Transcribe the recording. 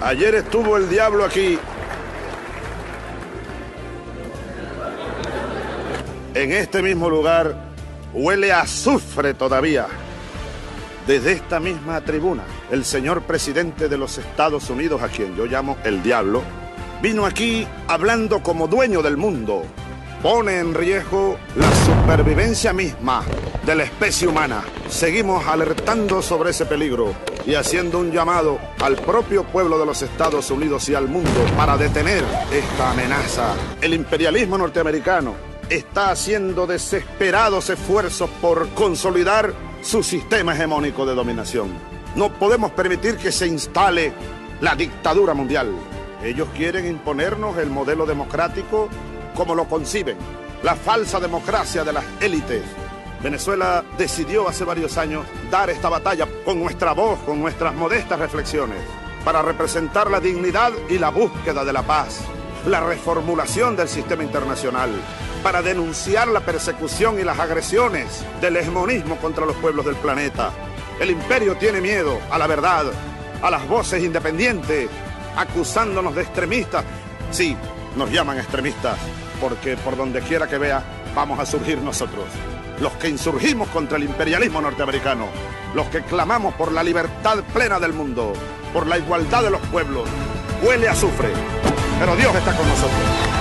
Ayer estuvo el diablo aquí. En este mismo lugar huele a azufre todavía. Desde esta misma tribuna, el señor presidente de los Estados Unidos, a quien yo llamo el diablo, vino aquí hablando como dueño del mundo. Pone en riesgo la supervivencia misma de la especie humana. Seguimos alertando sobre ese peligro y haciendo un llamado al propio pueblo de los Estados Unidos y al mundo para detener esta amenaza. El imperialismo norteamericano está haciendo desesperados esfuerzos por consolidar su sistema hegemónico de dominación. No podemos permitir que se instale la dictadura mundial. Ellos quieren imponernos el modelo democrático como lo conciben, la falsa democracia de las élites. Venezuela decidió hace varios años dar esta batalla con nuestra voz, con nuestras modestas reflexiones, para representar la dignidad y la búsqueda de la paz, la reformulación del sistema internacional, para denunciar la persecución y las agresiones del hegemonismo contra los pueblos del planeta. El imperio tiene miedo a la verdad, a las voces independientes, acusándonos de extremistas. Sí, nos llaman extremistas, porque por donde quiera que vea, vamos a surgir nosotros. Los que insurgimos contra el imperialismo norteamericano, los que clamamos por la libertad plena del mundo, por la igualdad de los pueblos. Huele a azufre, pero Dios está con nosotros.